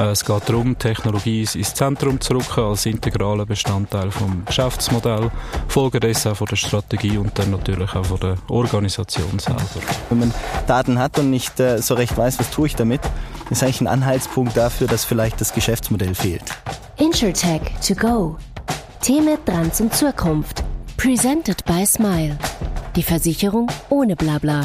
Äh, es geht darum, Technologie ins Zentrum zu rücken, als integraler Bestandteil vom Geschäftsmodell, Folge dessen auch von der Strategie und dann natürlich auch von der Organisation selber. Wenn man Daten hat und nicht äh, so recht weiß, was tue ich damit, ist eigentlich ein Anhaltspunkt dafür, dass vielleicht das Geschäftsmodell fehlt. InsurTech to go. Themen dran zum Zukunft. Presented by Smile. Die Versicherung ohne Blabla.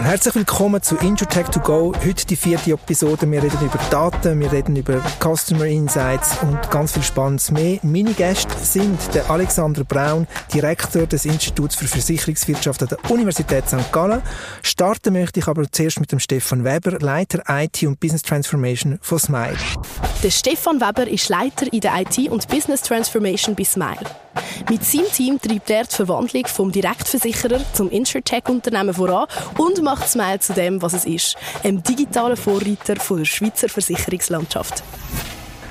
Herzlich willkommen zu InsurTech to go. Heute die vierte Episode. Wir reden über Daten, wir reden über Customer Insights und ganz viel Spannendes mehr. Meine Gäste sind der Alexander Braun, Direktor des Instituts für Versicherungswirtschaft an der Universität St. Gallen. Starten möchte ich aber zuerst mit dem Stefan Weber, Leiter IT und Business Transformation von Smile. Der Stefan Weber ist Leiter in der IT und Business Transformation bei Smile. Mit seinem Team treibt er die Verwandlung vom Direktversicherer zum Insurtech-Unternehmen voran und macht Smile zu dem, was es ist, einem digitalen Vorreiter von der Schweizer Versicherungslandschaft.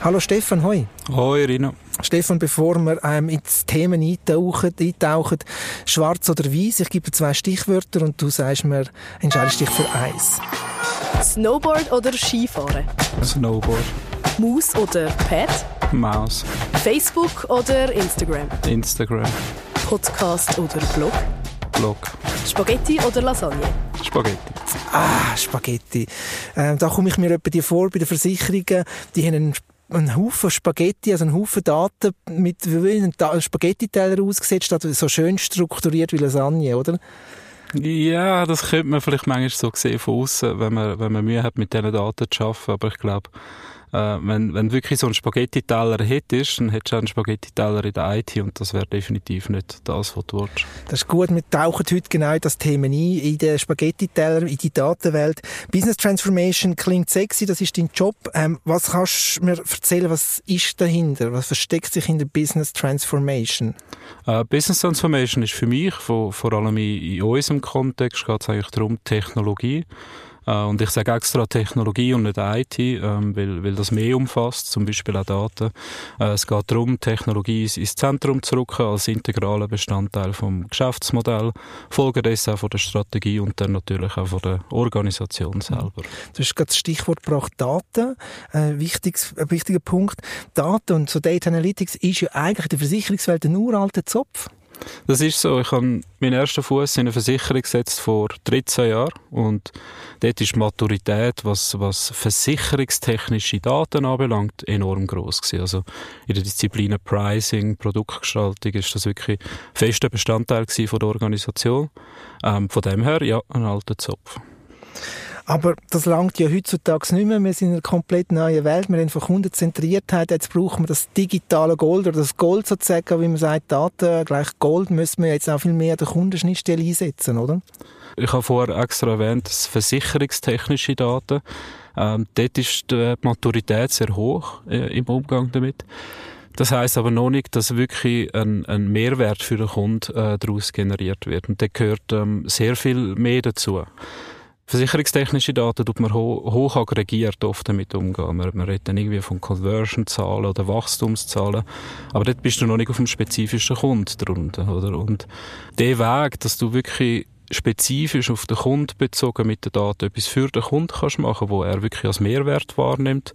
Hallo Stefan, hoi. Hoi Rino. Stefan, bevor wir ähm, ins Themen eintauchen, eintauchen, schwarz oder weiß, ich gebe zwei Stichwörter und du sagst mir, entscheidest dich für eins. Snowboard oder Skifahren? Snowboard. Maus oder Pad? Maus. Facebook oder Instagram? Instagram. Podcast oder Blog? Blog. Spaghetti oder Lasagne? Spaghetti. Ah, Spaghetti. Ähm, da komme ich mir etwa die vor bei den Versicherungen, die haben einen einen Haufen Spaghetti, also einen Haufen Daten mit wie ein Spaghetti-Teller ausgesetzt, also so schön strukturiert wie Lasagne, oder? Ja, das könnte man vielleicht manchmal so sehen von außen, wenn man, wenn man Mühe hat, mit diesen Daten zu arbeiten. Aber ich glaube, äh, wenn, wenn wirklich so ein Spaghetti-Teller hättest, dann hättest du einen Spaghetti-Teller in der IT und das wäre definitiv nicht das, was du willst. Das ist gut, wir tauchen heute genau in das Thema ein, in den Spaghetti-Teller, in die Datenwelt. Business Transformation klingt sexy, das ist dein Job. Ähm, was kannst du mir erzählen, was ist dahinter? Was versteckt sich hinter Business Transformation? Uh, Business Transformation ist für mich, vor, vor allem in, in unserem Kontext, geht es eigentlich darum, Technologie äh, und ich sage extra Technologie und nicht IT, ähm, weil, weil das mehr umfasst, zum Beispiel auch Daten. Äh, es geht darum, Technologie ins Zentrum zu rücken, als integraler Bestandteil vom Geschäftsmodell, Folge auch von der Strategie und dann natürlich auch von der Organisation selber. Du hast gerade das Stichwort gebracht, Daten. Ein, wichtiges, ein wichtiger Punkt. Daten und so Data Analytics ist ja eigentlich in der Versicherungswelt ein uralter Zopf. Das ist so. Ich habe meinen ersten Fuß in eine Versicherung gesetzt vor 13 Jahren und dort ist die Maturität, was, was versicherungstechnische Daten anbelangt, enorm groß gewesen. Also in der Disziplin Pricing, Produktgestaltung ist das wirklich fester Bestandteil von der Organisation. Ähm, von dem her, ja, ein alter Zopf. Aber das langt ja heutzutage nicht mehr. Wir sind in einer komplett neuen Welt. Wir haben von Kundenzentriertheit. Jetzt brauchen wir das digitale Gold oder das Gold sozusagen, wie man sagt, Daten gleich Gold, müssen wir jetzt auch viel mehr an der Kundenschnittstelle einsetzen, oder? Ich habe vorher extra erwähnt, das versicherungstechnische Daten. Ähm, dort ist die Maturität sehr hoch äh, im Umgang damit. Das heißt aber noch nicht, dass wirklich ein, ein Mehrwert für den Kunden äh, daraus generiert wird. Und da gehört ähm, sehr viel mehr dazu. Versicherungstechnische Daten tut man ho hoch aggregiert oft damit umgehen. Man, man redet dann irgendwie von Conversion-Zahlen oder Wachstumszahlen. Aber dort bist du noch nicht auf dem spezifischen Kunden drunter, oder? Und der Weg, dass du wirklich spezifisch auf den Kunden bezogen mit den Daten etwas für den Kunden kannst machen, wo er wirklich als Mehrwert wahrnimmt,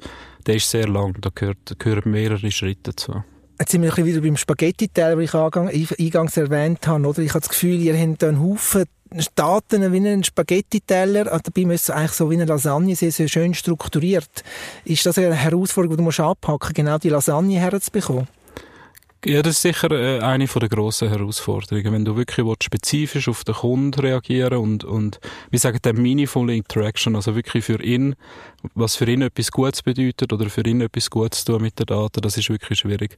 der ist sehr lang. Da gehört, gehören mehrere Schritte dazu. Jetzt sind wir wieder beim Spaghetti-Teil, den ich eingangs erwähnt habe. Oder? Ich habe das Gefühl, ihr habt einen Haufen Daten wie einen Spaghetti-Teller, dabei müssen eigentlich so wie eine Lasagne sein, sehr schön strukturiert. Ist das eine Herausforderung, die du musst genau die Lasagne herzubekommen? Ja, das ist sicher äh, eine der grossen Herausforderungen. Wenn du wirklich spezifisch auf den Kunden reagieren und, und wie sagen, der meaningful Interaction, also wirklich für ihn, was für ihn etwas Gutes bedeutet oder für ihn etwas Gutes tun mit den Daten, das ist wirklich schwierig.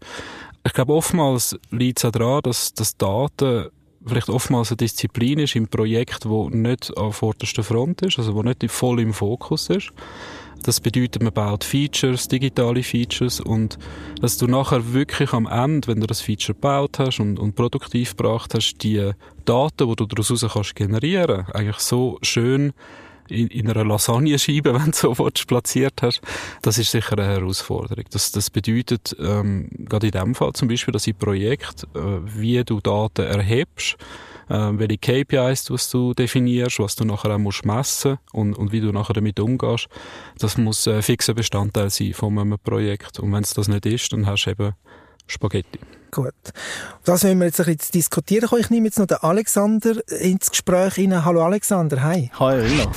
Ich glaube, oftmals liegt es auch daran, dass, dass Daten vielleicht oftmals eine Disziplin ist im Projekt, wo nicht an vorderster Front ist, also wo nicht voll im Fokus ist. Das bedeutet, man baut Features, digitale Features und dass du nachher wirklich am Ende, wenn du das Feature gebaut hast und, und produktiv gebracht hast, die Daten, die du daraus kannst generieren, eigentlich so schön in, in einer Lasagnescheibe, wenn du so willst, platziert hast, das ist sicher eine Herausforderung. Das, das bedeutet, ähm, gerade in dem Fall zum Beispiel, dass im Projekt, äh, wie du Daten erhebst, äh, welche KPIs was du definierst, was du nachher auch musst messen und, und wie du nachher damit umgehst. Das muss ein fixer Bestandteil sein von einem Projekt. Und wenn es das nicht ist, dann hast du eben Spaghetti. Gut. Das wollen wir jetzt ein bisschen diskutieren. Ich nehme jetzt noch den Alexander ins Gespräch rein. Hallo Alexander, hi. Hi Rino.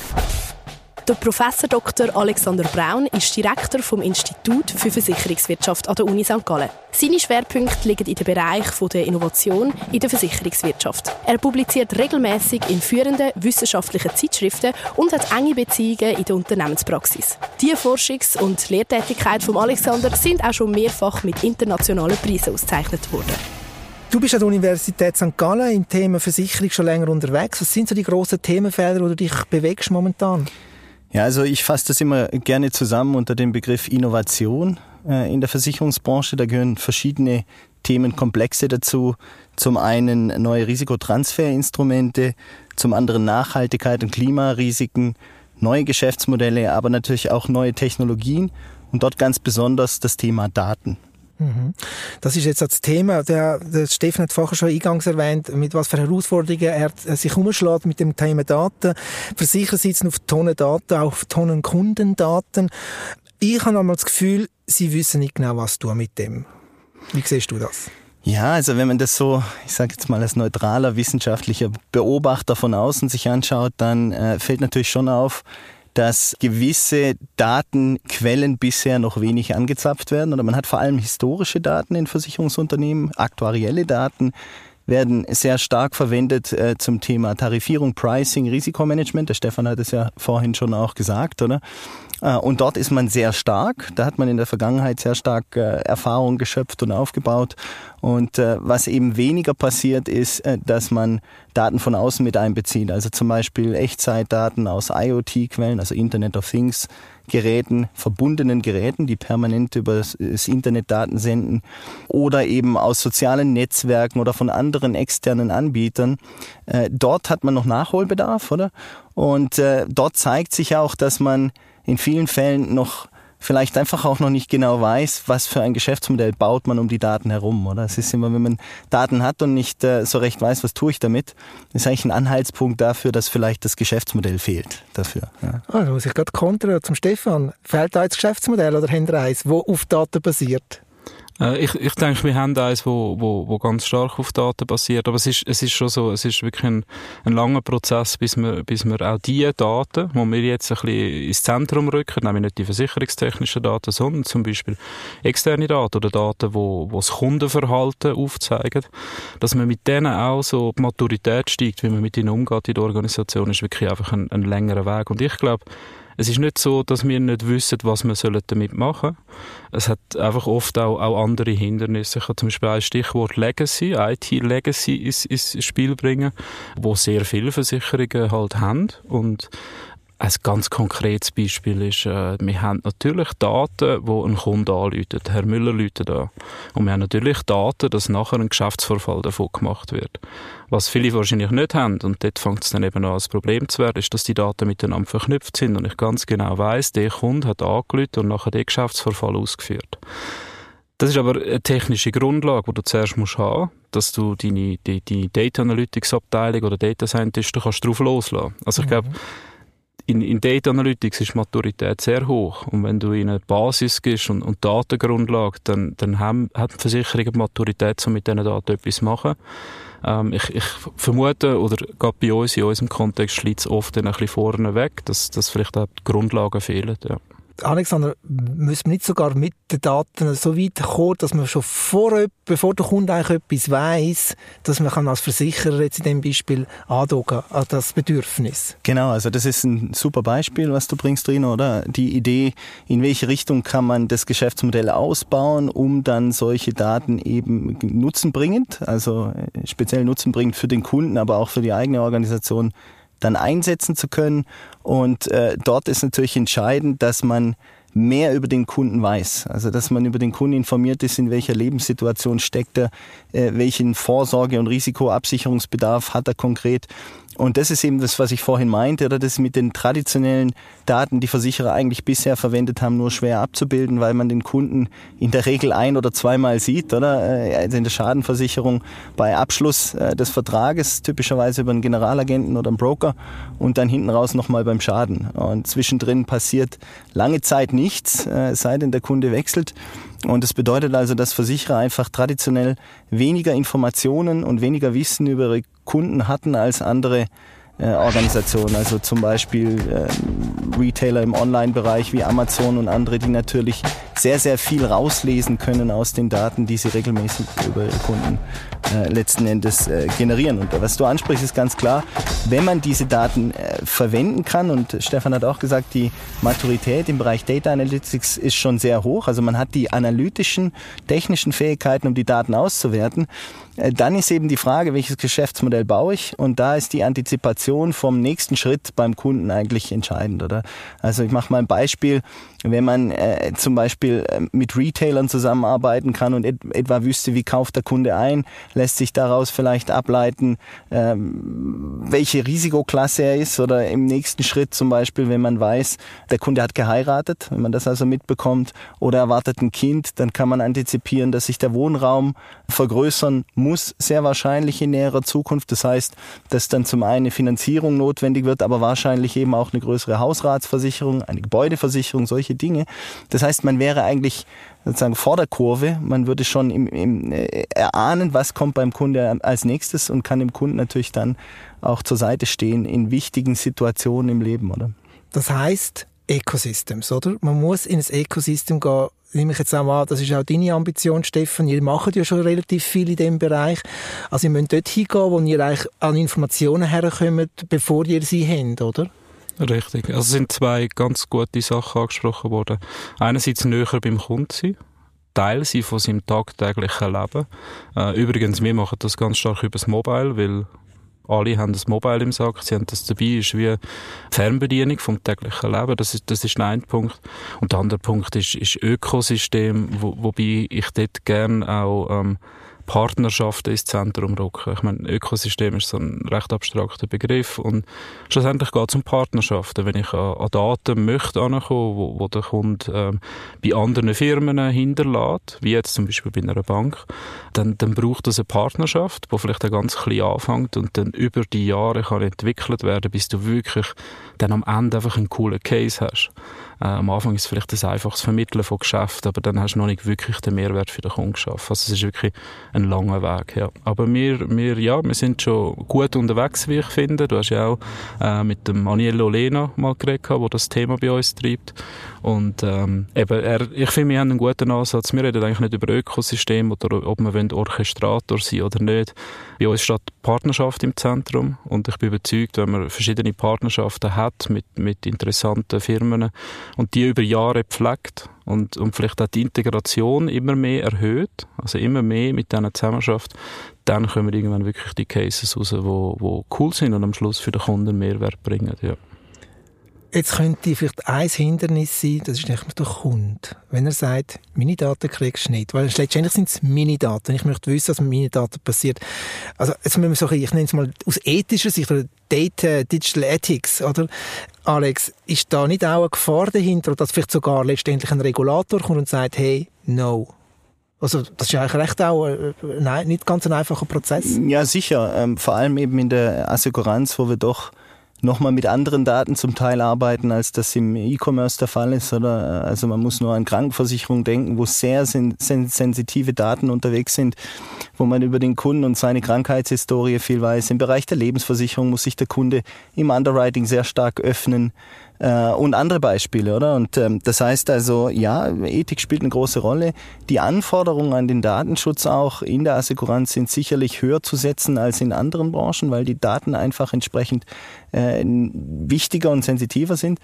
Der Professor Dr. Alexander Braun ist Direktor vom Institut für Versicherungswirtschaft an der Uni St. Gallen. Seine Schwerpunkte liegen in dem Bereich der Innovation in der Versicherungswirtschaft. Er publiziert regelmäßig in führenden wissenschaftlichen Zeitschriften und hat enge Beziehungen in der Unternehmenspraxis. Die Forschungs- und Lehrtätigkeit von Alexander sind auch schon mehrfach mit internationalen Preisen ausgezeichnet worden. Du bist an der Universität St. Gallen im Thema Versicherung schon länger unterwegs. Was sind so die grossen Themenfelder, wo du dich bewegst momentan? Ja, also ich fasse das immer gerne zusammen unter dem Begriff Innovation äh, in der Versicherungsbranche. Da gehören verschiedene Themenkomplexe dazu. Zum einen neue Risikotransferinstrumente, zum anderen Nachhaltigkeit und Klimarisiken, neue Geschäftsmodelle, aber natürlich auch neue Technologien und dort ganz besonders das Thema Daten. Mhm. Das ist jetzt das Thema. Der, der Steffen hat vorher schon eingangs erwähnt, mit was für Herausforderungen er sich umschlägt mit dem Thema Daten. Versicherer sitzen auf Tonnen Daten, auch auf Tonnen Kundendaten. Ich habe einmal das Gefühl, sie wissen nicht genau, was tun mit dem. Wie siehst du das? Ja, also wenn man das so, ich sage jetzt mal als neutraler wissenschaftlicher Beobachter von außen sich anschaut, dann äh, fällt natürlich schon auf, dass gewisse Datenquellen bisher noch wenig angezapft werden. Oder man hat vor allem historische Daten in Versicherungsunternehmen, aktuarielle Daten werden sehr stark verwendet äh, zum Thema Tarifierung, Pricing, Risikomanagement. Der Stefan hat es ja vorhin schon auch gesagt, oder? Äh, und dort ist man sehr stark. Da hat man in der Vergangenheit sehr stark äh, Erfahrung geschöpft und aufgebaut. Und äh, was eben weniger passiert, ist, dass man Daten von außen mit einbezieht. Also zum Beispiel Echtzeitdaten aus IoT-Quellen, also Internet of Things. Geräten, verbundenen Geräten, die permanent über das Internet Daten senden oder eben aus sozialen Netzwerken oder von anderen externen Anbietern. dort hat man noch Nachholbedarf, oder? Und dort zeigt sich auch, dass man in vielen Fällen noch vielleicht einfach auch noch nicht genau weiß, was für ein Geschäftsmodell baut man um die Daten herum, oder? Es ist immer, wenn man Daten hat und nicht äh, so recht weiß, was tue ich damit, ist eigentlich ein Anhaltspunkt dafür, dass vielleicht das Geschäftsmodell fehlt dafür. Ja. Da muss ich gerade kontern zum Stefan. Fehlt da jetzt Geschäftsmodell oder eins, wo auf Daten basiert? Äh, ich, ich denke, wir haben eins, wo, wo, wo ganz stark auf Daten basiert. Aber es ist, es ist schon so, es ist wirklich ein, ein langer Prozess, bis wir, bis wir auch die Daten, wo wir jetzt ein bisschen ins Zentrum rücken, nämlich nicht die versicherungstechnischen Daten, sondern zum Beispiel externe Daten oder Daten, wo, wo das Kundenverhalten aufzeigen, dass man mit denen auch so die Maturität steigt, wie man mit ihnen umgeht in der Organisation, ist wirklich einfach ein, ein längerer Weg. Und ich glaube, es ist nicht so, dass wir nicht wissen, was wir damit machen sollen. Es hat einfach oft auch, auch andere Hindernisse. Ich kann zum Beispiel ein Stichwort Legacy, IT-Legacy ins, ins Spiel bringen, wo sehr viele Versicherungen halt haben. Und ein ganz konkretes Beispiel ist, äh, wir haben natürlich Daten, wo ein Kunde anläutet. Herr Müller läutet an. Und wir haben natürlich Daten, dass nachher ein Geschäftsvorfall davon gemacht wird. Was viele wahrscheinlich nicht haben, und dort fängt es dann eben an, als Problem zu werden, ist, dass die Daten miteinander verknüpft sind und ich ganz genau weiß, der Kunde hat angelötet und nachher den Geschäftsvorfall ausgeführt. Das ist aber eine technische Grundlage, die du zuerst musst haben, dass du deine, die, die Data Analytics Abteilung oder Data Scientisten kannst drauf loslassen. Also ich glaube, in, in Data Analytics ist Maturität sehr hoch. Und wenn du in eine Basis gehst und, und Datengrundlage, dann, dann haben, hat die Versicherung Maturität, um mit diesen Daten etwas zu machen. Ähm, ich, ich vermute, oder gerade bei uns, in unserem Kontext, schlicht es oft ein bisschen vorne weg, dass, dass vielleicht auch die Grundlagen fehlen. Ja. Alexander, müssen wir nicht sogar mit den Daten so weit kommen, dass man schon vor, bevor der Kunde eigentlich etwas weiss, dass man als Versicherer jetzt in dem Beispiel andocken an das Bedürfnis? Genau, also das ist ein super Beispiel, was du bringst, Rino, oder? Die Idee, in welche Richtung kann man das Geschäftsmodell ausbauen, um dann solche Daten eben nutzenbringend, also äh, speziell nutzenbringend für den Kunden, aber auch für die eigene Organisation dann einsetzen zu können. Und äh, dort ist natürlich entscheidend, dass man mehr über den Kunden weiß. Also dass man über den Kunden informiert ist, in welcher Lebenssituation steckt er, äh, welchen Vorsorge- und Risikoabsicherungsbedarf hat er konkret Und das ist eben das, was ich vorhin meinte, oder das mit den traditionellen Daten, die Versicherer eigentlich bisher verwendet haben, nur schwer abzubilden, weil man den Kunden in der Regel ein- oder zweimal sieht, oder? Also in der Schadenversicherung bei Abschluss äh, des Vertrages, typischerweise über einen Generalagenten oder einen Broker und dann hinten raus nochmal beim Schaden. Und zwischendrin passiert lange Zeit nichts, äh, sei denn der Kunde wechselt. Und das bedeutet also, dass Versicherer einfach traditionell weniger Informationen und weniger Wissen über ihre Kunden hatten als andere äh, Organisationen, also zum Beispiel äh, Retailer im Online-Bereich wie Amazon und andere, die natürlich sehr, sehr viel rauslesen können aus den Daten, die sie regelmäßig über ihre Kunden äh, letzten Endes äh, generieren. Und was du ansprichst, ist ganz klar, wenn man diese Daten äh, verwenden kann, und Stefan hat auch gesagt, die Maturität im Bereich Data Analytics ist schon sehr hoch, also man hat die analytischen, technischen Fähigkeiten, um die Daten auszuwerten, dann ist eben die Frage, welches Geschäftsmodell baue ich? Und da ist die Antizipation vom nächsten Schritt beim Kunden eigentlich entscheidend, oder? Also ich mache mal ein Beispiel. Wenn man äh, zum Beispiel äh, mit Retailern zusammenarbeiten kann und et etwa wüsste, wie kauft der Kunde ein, lässt sich daraus vielleicht ableiten, ähm, welche Risikoklasse er ist oder im nächsten Schritt zum Beispiel, wenn man weiß, der Kunde hat geheiratet, wenn man das also mitbekommt oder erwartet ein Kind, dann kann man antizipieren, dass sich der Wohnraum vergrößern muss, sehr wahrscheinlich in näherer Zukunft. Das heißt, dass dann zum einen eine Finanzierung notwendig wird, aber wahrscheinlich eben auch eine größere Hausratsversicherung, eine Gebäudeversicherung, solche Dinge. Das heißt, man wäre eigentlich sozusagen vor der Kurve. Man würde schon im, im, äh, erahnen, was kommt beim Kunde als nächstes und kann dem Kunden natürlich dann auch zur Seite stehen in wichtigen Situationen im Leben, oder? Das heißt Ecosystems, oder? Man muss in ein Ecosystem gehen, nehme ich jetzt auch an, das ist auch deine Ambition, Stefan. Ihr macht ja schon relativ viel in dem Bereich. Also ihr müsst dort hingehen, wo ihr eigentlich an Informationen herkommt, bevor ihr sie habt, oder? Richtig. Also sind zwei ganz gute Sachen angesprochen worden. Einerseits näher beim Kunden sein. Teil sein von seinem tagtäglichen Leben. Äh, übrigens, wir machen das ganz stark über das Mobile, weil alle haben das Mobile im Sack, sie haben das dabei, ist wie Fernbedienung vom täglichen Leben, das ist, das ist der eine Punkt. Und der andere Punkt ist, ist Ökosystem, wo, wobei ich dort gerne auch ähm, Partnerschaften ins Zentrum rücken. Ich meine, Ökosystem ist so ein recht abstrakter Begriff und schlussendlich geht es um Partnerschaften. Wenn ich an, an Daten möchte ankommen, wo, wo der Kunde ähm, bei anderen Firmen hinterlässt, wie jetzt zum Beispiel bei einer Bank, dann, dann braucht es eine Partnerschaft, die vielleicht ganz klein anfängt und dann über die Jahre kann entwickelt werden, bis du wirklich dann am Ende einfach einen coolen Case hast. Äh, am Anfang ist es vielleicht ein einfaches Vermitteln von Geschäften, aber dann hast du noch nicht wirklich den Mehrwert für den Kunden geschaffen. Also es ist wirklich ein langer Weg, ja. Aber wir, wir, ja, wir sind schon gut unterwegs, wie ich finde. Du hast ja auch äh, mit dem Aniello Lena mal geredet, der das Thema bei uns treibt. Und ähm, eben, er, ich finde, wir haben einen guten Ansatz. Wir reden eigentlich nicht über Ökosystem oder ob wir Orchestrator sein oder nicht. Bei uns steht Partnerschaft im Zentrum und ich bin überzeugt, wenn man verschiedene Partnerschaften hat mit, mit interessanten Firmen und die über Jahre pflegt und, und vielleicht auch die Integration immer mehr erhöht, also immer mehr mit diesen Zusammenarbeit, dann kommen irgendwann wirklich die Cases raus, die wo, wo cool sind und am Schluss für den Kunden Mehrwert bringen. Ja. Jetzt könnte vielleicht ein Hindernis sein, das ist nicht der Kunde. Wenn er sagt, meine Daten kriegst du nicht. Weil letztendlich sind es meine Daten. Ich möchte wissen, was mit meinen Daten passiert. Also, jetzt müssen wir so, ich nenne es mal aus ethischer Sicht, oder Data, Digital Ethics, oder? Alex, ist da nicht auch eine Gefahr dahinter, dass vielleicht sogar letztendlich ein Regulator kommt und sagt, hey, no, also das ist eigentlich recht auch nein, nicht ganz ein einfacher Prozess. Ja, sicher. Ähm, vor allem eben in der Assekuranz, wo wir doch nochmal mit anderen Daten zum Teil arbeiten, als das im E-Commerce der Fall ist. Oder also man muss nur an Krankenversicherung denken, wo sehr sen sensitive Daten unterwegs sind, wo man über den Kunden und seine Krankheitshistorie viel weiß. Im Bereich der Lebensversicherung muss sich der Kunde im Underwriting sehr stark öffnen äh, und andere Beispiele, oder? Und ähm, das heißt also, ja, Ethik spielt eine große Rolle. Die Anforderungen an den Datenschutz auch in der Assekuranz sind sicherlich höher zu setzen als in anderen Branchen, weil die Daten einfach entsprechend äh, wichtiger und sensitiver sind.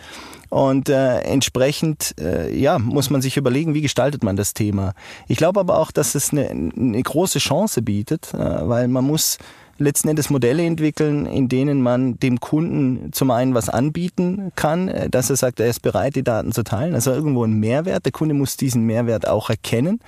Und äh, entsprechend, äh, ja, muss man sich überlegen, wie gestaltet man das Thema. Ich glaube aber auch, dass es eine, eine große Chance bietet, äh, weil man muss letzten Endes Modelle entwickeln, in denen man dem Kunden zum einen was anbieten kann, äh, dass er sagt, er ist bereit, die Daten zu teilen. Also irgendwo ein Mehrwert. Der Kunde muss diesen Mehrwert auch erkennen.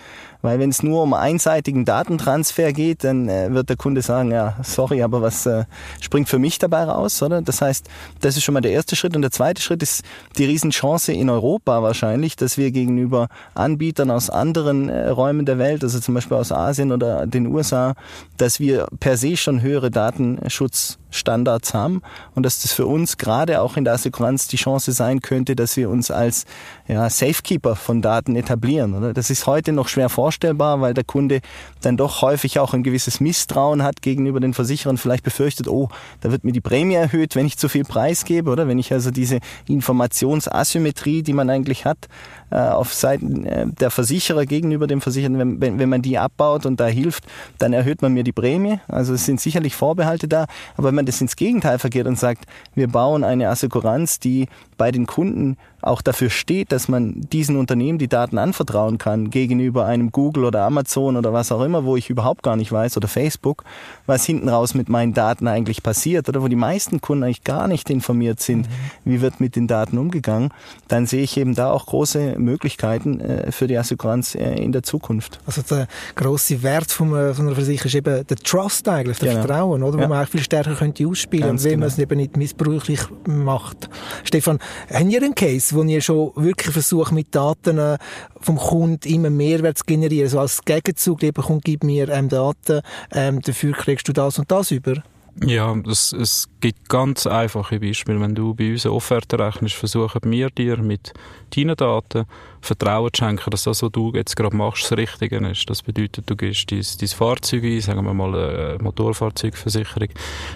Weil wenn es nur um einseitigen Datentransfer geht, dann äh, wird der Kunde sagen, ja, sorry, aber was äh, springt für mich dabei raus, oder? Das heißt, das ist schon mal der erste Schritt. Und der zweite Schritt ist die Riesenchance in Europa wahrscheinlich, dass wir gegenüber Anbietern aus anderen Räumen der Welt, also zum Beispiel aus Asien oder den USA, dass wir per se schon höhere Datenschutz Standards haben und dass das für uns gerade auch in der Assekuranz die Chance sein könnte, dass wir uns als ja, Safekeeper von Daten etablieren. Oder? Das ist heute noch schwer vorstellbar, weil der Kunde dann doch häufig auch ein gewisses Misstrauen hat gegenüber den Versicherern, vielleicht befürchtet, oh, da wird mir die Prämie erhöht, wenn ich zu viel Preis gebe, oder wenn ich also diese Informationsasymmetrie, die man eigentlich hat, äh, auf Seiten äh, der Versicherer gegenüber dem Versicherten, wenn, wenn, wenn man die abbaut und da hilft, dann erhöht man mir die Prämie. Also es sind sicherlich Vorbehalte da, aber wenn man das ins Gegenteil vergeht und sagt, wir bauen eine Assekuranz, die bei den Kunden auch dafür steht, dass man diesen Unternehmen die Daten anvertrauen kann gegenüber einem Google oder Amazon oder was auch immer, wo ich überhaupt gar nicht weiß oder Facebook, was hinten raus mit meinen Daten eigentlich passiert oder wo die meisten Kunden eigentlich gar nicht informiert sind, mhm. wie wird mit den Daten umgegangen, dann sehe ich eben da auch große Möglichkeiten äh, für die Assekuranz äh, in der Zukunft. Also der große Wert von einer, von einer Versicherung ist eben der Trust eigentlich, der genau. Vertrauen, oder? Ja. wo man auch viel stärker könnte ausspielen, Ganz wenn genau. man es eben nicht missbräuchlich macht. Stefan, haben ihr einen Case, wo ihr schon wirklich versucht, mit Daten äh, vom Kunden immer Mehrwert zu generieren. So als Gegenzug, lieber Kunde, gib mir ähm, Daten, ähm, dafür kriegst du das und das über. Ja, es, es gibt ganz einfache Beispiele. Wenn du bei uns eine Offerte rechnest, versuchen wir dir mit deinen Daten Vertrauen zu schenken, dass das, was du jetzt gerade machst, das Richtige ist. Das bedeutet, du gehst dein, dein Fahrzeug ein, sagen wir mal eine Motorfahrzeugversicherung,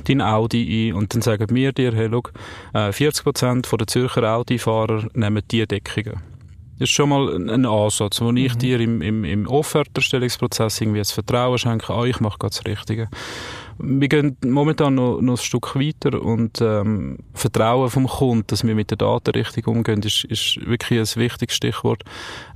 dein Audi ein und dann sagen wir dir, hey, schau, 40% äh, der Zürcher Audi-Fahrer nehmen diese Deckungen. Das ist schon mal ein Ansatz, wo ich mhm. dir im, im, im Offerterstellungsprozess irgendwie das Vertrauen schenke, ah, ich mache gerade das Richtige. Wir gehen momentan noch, noch ein Stück weiter und ähm, Vertrauen vom Kunden, dass wir mit den Daten richtig umgehen, ist, ist wirklich ein wichtiges Stichwort.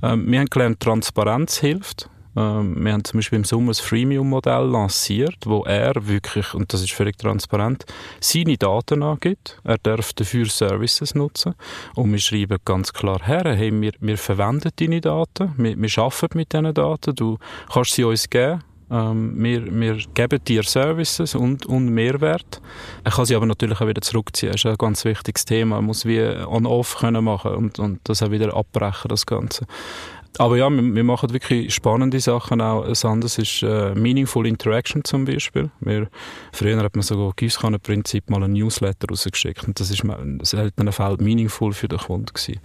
Ähm, wir haben gelernt, Transparenz hilft. Ähm, wir haben zum Beispiel im Sommer das Freemium-Modell lanciert, wo er wirklich, und das ist völlig transparent, seine Daten angibt. Er darf dafür Services nutzen. Und wir schreiben ganz klar her, hey, wir, wir verwenden deine Daten, wir, wir arbeiten mit diesen Daten, du kannst sie uns geben. Ähm, wir, wir geben dir Services und, und Mehrwert. Er kann sie aber natürlich auch wieder zurückziehen. Das ist ein ganz wichtiges Thema. Er muss wie on-off können machen und, und das auch wieder abbrechen, das Ganze. Aber ja, wir, wir, machen wirklich spannende Sachen auch. Das andere ist äh, Meaningful Interaction zum Beispiel. Wir, früher hat man sogar Gießkannenprinzip mal ein Newsletter rausgeschickt und das ist in seltenen Fällen meaningful für den Kunden gewesen.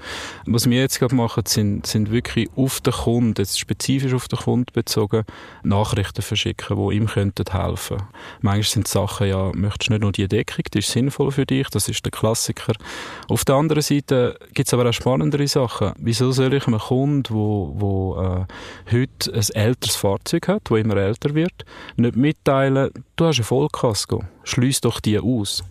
Was wir jetzt gerade machen, sind, sind wirklich auf den Kunden, jetzt spezifisch auf den Kunden bezogen, Nachrichten verschicken, die ihm könnten helfen. Manchmal sind Sachen, ja, möchtest du nicht nur die Deckung, die ist sinnvoll für dich, das ist der Klassiker. Auf der anderen Seite gibt es aber auch spannendere Sachen. Wieso soll ich einem Kunden, der wo, äh, heute ein älteres Fahrzeug hat, wo immer älter wird, nicht mitteilen, du hast eine Vollkasko, schließ doch die aus.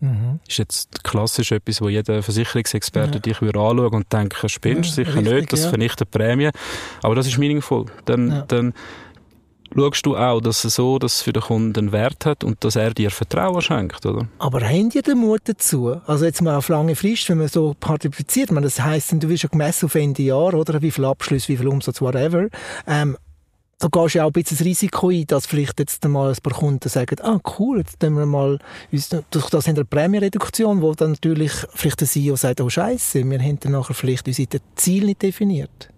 Mhm. Ist jetzt klassisch etwas, wo jeder Versicherungsexperte ja. dich würde anschauen und denken, spinnst ja, sicher richtig, nicht, das ja. vernichtet Prämie. Aber das ist meaningful. Dann, ja. dann schaust du auch, dass es so, dass es für den Kunden einen Wert hat und dass er dir Vertrauen schenkt, oder? Aber haben die den Mut dazu? Also jetzt mal auf lange Frist, wenn man so partizipiert, man das heisst, du wirst ja gemessen auf Ende Jahr, oder? Wie viel Abschluss, wie viel Umsatz, whatever. Ähm, da gehst du ja auch ein bisschen das Risiko ein, dass vielleicht jetzt mal ein paar Kunden sagen, ah cool, jetzt tun wir mal, durch das haben wir eine Prämiereduktion, wo dann natürlich vielleicht der CEO sagt, oh Scheiße, wir haben dann nachher vielleicht unsere Ziele nicht definiert.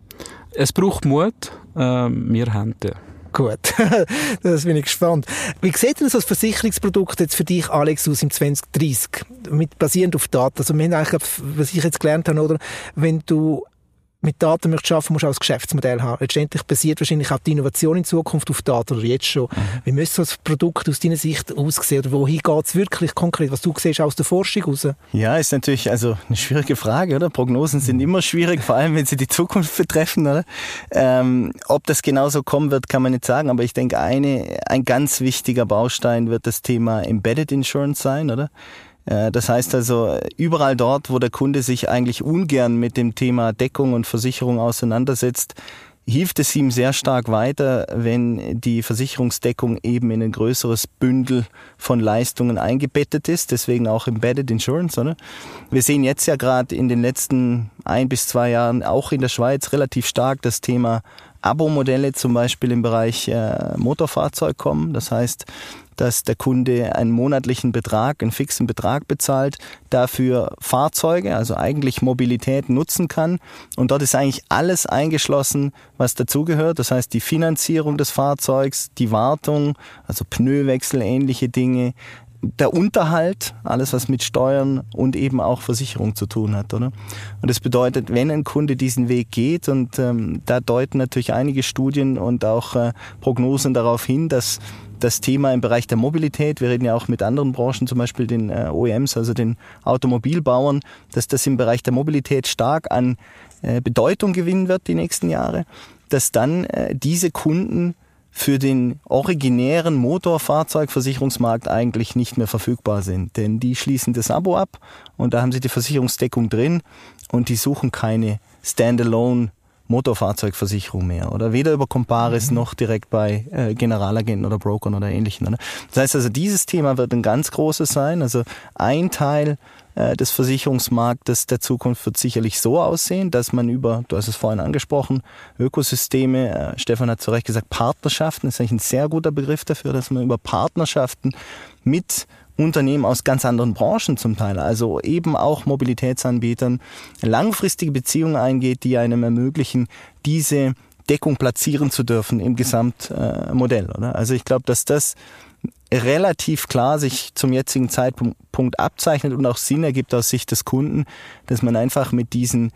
Es braucht Mut, ähm, wir haben den. Gut, das bin ich gespannt. Wie sieht denn so ein Versicherungsprodukt jetzt für dich, Alex, aus im 2030? Mit, basierend auf Daten. Also, wir haben eigentlich, was ich jetzt gelernt habe, oder? Wenn du mit Daten möchtest arbeiten, musst du auch ein Geschäftsmodell haben. Letztendlich basiert wahrscheinlich auch die Innovation in Zukunft auf Daten oder jetzt schon. Mhm. Wie müsste ein Produkt aus deiner Sicht aussehen oder wohin geht es wirklich konkret, was du siehst aus der Forschung raus? Ja, ist natürlich also eine schwierige Frage, oder? Prognosen sind immer schwierig, vor allem wenn sie die Zukunft betreffen, oder? Ähm, ob das genauso kommen wird, kann man nicht sagen, aber ich denke, eine, ein ganz wichtiger Baustein wird das Thema Embedded Insurance sein, oder? Äh, das heißt also, überall dort, wo der Kunde sich eigentlich ungern mit dem Thema Deckung und Versicherung auseinandersetzt, hilft es ihm sehr stark weiter, wenn die Versicherungsdeckung eben in ein größeres Bündel von Leistungen eingebettet ist, deswegen auch Embedded Insurance. Oder? Wir sehen jetzt ja gerade in den letzten ein bis zwei Jahren auch in der Schweiz relativ stark das Thema Abo-Modelle zum Beispiel im Bereich äh, Motorfahrzeug kommen. Das heißt, dass der Kunde einen monatlichen Betrag, einen fixen Betrag bezahlt, dafür Fahrzeuge, also eigentlich Mobilität nutzen kann. Und dort ist eigentlich alles eingeschlossen, was dazugehört. Das heißt, die Finanzierung des Fahrzeugs, die Wartung, also Pneuwechsel, ähnliche Dinge, der Unterhalt, alles was mit Steuern und eben auch Versicherung zu tun hat, oder? Und das bedeutet, wenn ein Kunde diesen Weg geht, und ähm, da deuten natürlich einige Studien und auch äh, Prognosen darauf hin, dass das Thema im Bereich der Mobilität, wir reden ja auch mit anderen Branchen, zum Beispiel den äh, OEMs, also den Automobilbauern, dass das im Bereich der Mobilität stark an äh, Bedeutung gewinnen wird die nächsten Jahre, dass dann äh, diese Kunden für den originären Motorfahrzeugversicherungsmarkt eigentlich nicht mehr verfügbar sind. Denn die schließen das Abo ab und da haben sie die Versicherungsdeckung drin und die suchen keine Standalone Motorfahrzeugversicherung mehr oder weder über Comparis mhm. noch direkt bei äh, Generalagenten oder Brokern oder ähnlichen. Oder? Das heißt also, dieses Thema wird ein ganz großes sein. Also ein Teil äh, des Versicherungsmarktes der Zukunft wird sicherlich so aussehen, dass man über, du hast es vorhin angesprochen, Ökosysteme, äh, Stefan hat zu Recht gesagt, Partnerschaften ist eigentlich ein sehr guter Begriff dafür, dass man über Partnerschaften mit Unternehmen aus ganz anderen Branchen zum Teil, also eben auch Mobilitätsanbietern, langfristige Beziehungen eingeht, die einem ermöglichen, diese Deckung platzieren zu dürfen im Gesamtmodell. Äh, Also ich glaube, dass das relativ klar sich zum jetzigen Zeitpunkt abzeichnet und auch Sinn ergibt aus Sicht des Kunden, dass man einfach mit diesen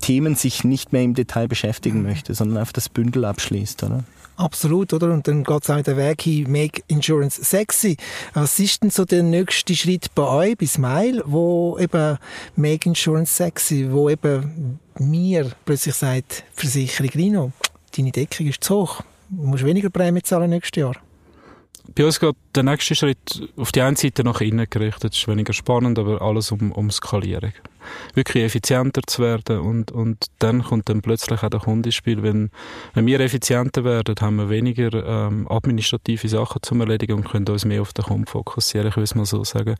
Themen sich nicht mehr im Detail beschäftigen möchte, sondern einfach das Bündel abschließt, oder? Absolut, oder? Und dann geht es auch den Weg hin, Make Insurance sexy. Was ist denn so der nächste Schritt bei euch, bei Smile, wo eben Make Insurance sexy, wo eben mir plötzlich sagt, Versicherung Rino, deine Deckung ist zu hoch, du musst weniger Prämie zahlen nächstes Jahr? Bei uns geht der nächste Schritt auf die eine Seite nach innen gerichtet. Das ist weniger spannend, aber alles um, um Skalierung. Wirklich effizienter zu werden und, und dann kommt dann plötzlich auch der Kunde ins Spiel. Wenn, wenn wir effizienter werden, haben wir weniger ähm, administrative Sachen zum Erledigen und können uns mehr auf den Kunden fokussieren, ich will es mal so sagen.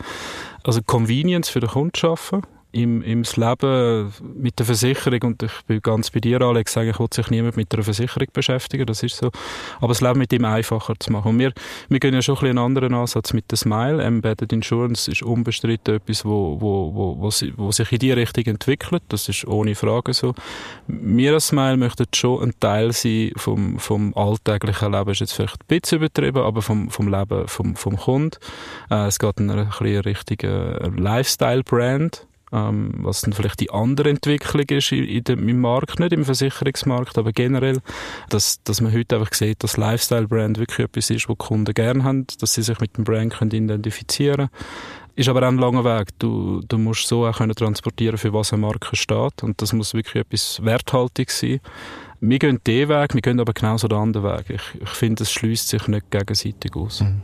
Also Convenience für den Kunden schaffen im, im Leben mit der Versicherung, und ich bin ganz bei dir, Alex, eigentlich will sich niemand mit einer Versicherung beschäftigen, das ist so, aber das Leben mit ihm einfacher zu machen. Und wir, wir gehen ja schon ein bisschen einen anderen Ansatz mit der Smile. Embedded Insurance ist unbestritten etwas, wo, wo, wo, wo, wo sich in die Richtung entwickelt, das ist ohne Frage so. Wir als Smile möchten schon ein Teil sein vom, vom alltäglichen Leben, ist jetzt vielleicht ein bisschen übertrieben, aber vom, vom Leben vom, vom Kunden. Äh, es geht in eine, richtige Lifestyle-Brand, ähm, was dann vielleicht die andere Entwicklung ist in, in dem, im Markt, nicht im Versicherungsmarkt, aber generell, dass, dass man heute einfach sieht, dass Lifestyle-Brand wirklich etwas ist, was Kunden gerne haben, dass sie sich mit dem Brand können identifizieren können. Ist aber auch ein langer Weg. Du, du musst so auch können transportieren, für was eine Marke steht. Und das muss wirklich etwas Werthaltiges sein. Wir gehen den Weg, wir gehen aber genauso den anderen Weg. Ich, ich finde, es schließt sich nicht gegenseitig aus. Mhm.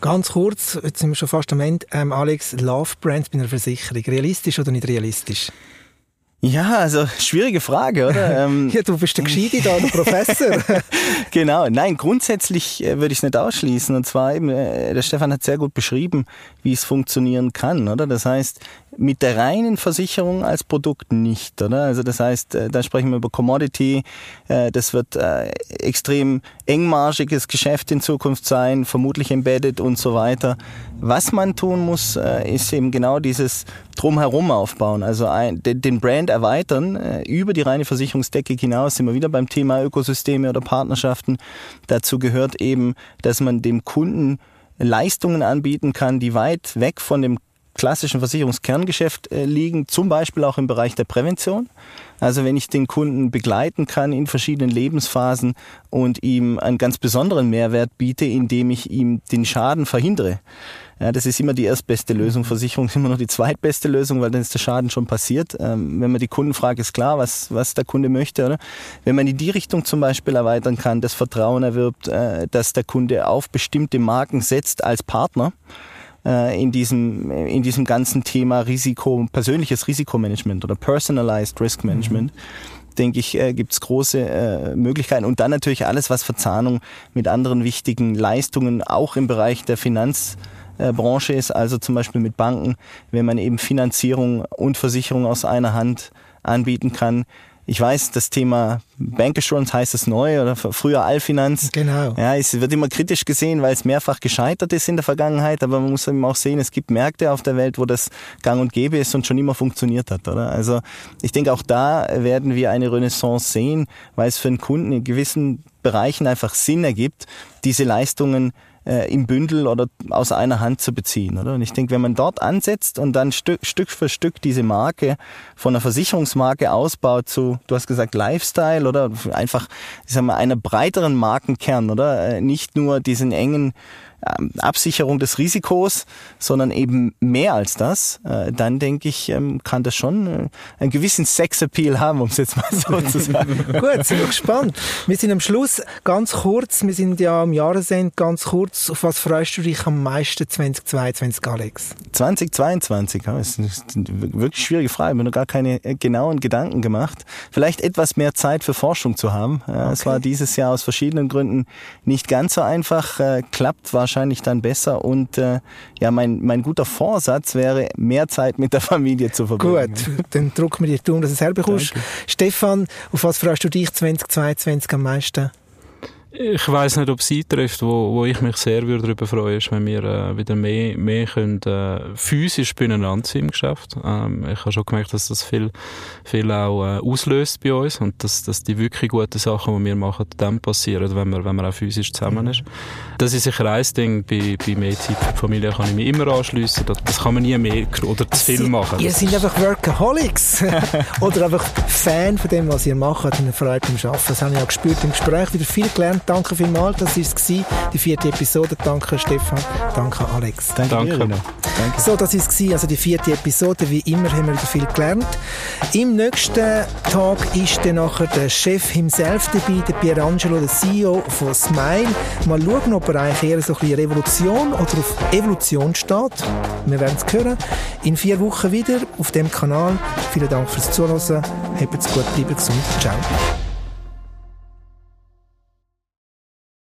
Ganz kurz, jetzt sind wir schon fast am Ende. Ähm, Alex, Love Brands bei einer Versicherung. Realistisch oder nicht realistisch? Ja, also schwierige Frage, oder? Ähm, ja, du bist der Gescheite da, der Professor. genau, nein, grundsätzlich äh, würde ich es nicht ausschließen. Und zwar eben, äh, der Stefan hat sehr gut beschrieben, wie es funktionieren kann, oder? Das heißt, mit der reinen Versicherung als Produkt nicht, oder? Also das heißt, äh, da sprechen wir über Commodity, das wird extrem engmarschiges Geschäft in Zukunft sein, vermutlich embedded und so weiter. Was man tun muss, ist eben genau dieses Drumherum aufbauen, also den Brand erweitern, über die reine Versicherungsdecke hinaus sind wir wieder beim Thema Ökosysteme oder Partnerschaften. Dazu gehört eben, dass man dem Kunden Leistungen anbieten kann, die weit weg von dem klassischen Versicherungskerngeschäft äh, liegen, zum Beispiel auch im Bereich der Prävention. Also wenn ich den Kunden begleiten kann in verschiedenen Lebensphasen und ihm einen ganz besonderen Mehrwert biete, indem ich ihm den Schaden verhindere. Ja, das ist immer die erstbeste Lösung. Versicherung ist immer noch die zweitbeste Lösung, weil dann ist der Schaden schon passiert. Ähm, wenn man die Kunden fragt, ist klar, was, was der Kunde möchte. Oder? Wenn man in die Richtung zum Beispiel erweitern kann, das Vertrauen erwirbt, äh, dass der Kunde auf bestimmte Marken setzt als Partner, äh, in diesem, in diesem ganzen Thema Risiko, persönliches Risikomanagement oder Personalized Risk Management. Mhm denke ich, äh, gibt es große äh, Möglichkeiten. Und dann natürlich alles, was Verzahnung mit anderen wichtigen Leistungen auch im Bereich der Finanzbranche ist, also zum Beispiel mit Banken, wenn man eben Finanzierung und Versicherung aus einer Hand anbieten kann, ich weiß, das Thema Bankassurance heißt es neu oder früher Allfinanz. Genau. Ja, es wird immer kritisch gesehen, weil es mehrfach gescheitert ist in der Vergangenheit, aber man muss eben auch sehen, es gibt Märkte auf der Welt, wo das gang und gäbe ist und schon immer funktioniert hat, oder? Also, ich denke, auch da werden wir eine Renaissance sehen, weil es für einen Kunden in gewissen Bereichen einfach Sinn ergibt, diese Leistungen äh, im Bündel oder aus einer Hand zu beziehen. Oder? Und ich denke, wenn man dort ansetzt und dann Stück, Stück für Stück diese Marke von einer Versicherungsmarke ausbaut zu, du hast gesagt, Lifestyle oder einfach, ich sag mal, einer breiteren Markenkern, oder? Äh, nicht nur diesen engen Absicherung des Risikos, sondern eben mehr als das, äh, dann denke ich, ähm, kann das schon äh, einen gewissen Sexappeal haben, um es jetzt mal so zu sagen. Gut, sind wir gespannt. Wir sind am Schluss ganz kurz, wir sind ja am Jahresende ganz kurz. Auf was freust du dich am meisten 2022, Alex? 2022, ja, ist eine wirklich schwierige Frage. Ich habe mir noch gar keine äh, genauen Gedanken gemacht. Vielleicht etwas mehr Zeit für Forschung zu haben. Ja, okay. Es war dieses Jahr aus verschiedenen Gründen nicht ganz so einfach. Klappt war wahrscheinlich dann besser. Und äh, ja, mein, mein guter Vorsatz wäre, mehr Zeit mit der Familie zu verbringen. Gut, dann drücken wir dir Daumen, dass du es herbekommst. Stefan, auf was freust du dich 2022 am meisten? Ich weiß nicht, ob es eintrifft, wo, wo ich mich sehr würde darüber freuen, ist, wenn wir äh, wieder mehr, mehr können, äh, physisch beieinander sind im Geschäft. Ähm, ich habe schon gemerkt, dass das viel, viel auch äh, auslöst bei uns und dass, dass die wirklich guten Sachen, die wir machen, dann passieren, wenn man, wenn man auch physisch zusammen ist. Das ist sicher ein Ding. Bei, bei mehr Zeit für die Familie kann ich mich immer anschliessen. Das, das kann man nie mehr oder zu viel machen. Ihr seid einfach Workaholics oder einfach Fan von dem, was ihr macht und eine Freude beim Arbeiten. Das habe ich auch gespürt im Gespräch. Wieder viel gelernt Danke vielmals, das war es, die vierte Episode. Danke Stefan, danke Alex. Danke. danke. danke. So, das war es, also die vierte Episode. Wie immer haben wir wieder viel gelernt. Im nächsten Tag ist dann nachher der Chef himself dabei, der Pierangelo, der CEO von Smile. Mal schauen, ob er eigentlich eher so ein bisschen Revolution oder auf Evolution steht. Wir werden es hören. In vier Wochen wieder auf dem Kanal. Vielen Dank fürs Zuhören. Habt's gut, bleibt gesund. Ciao.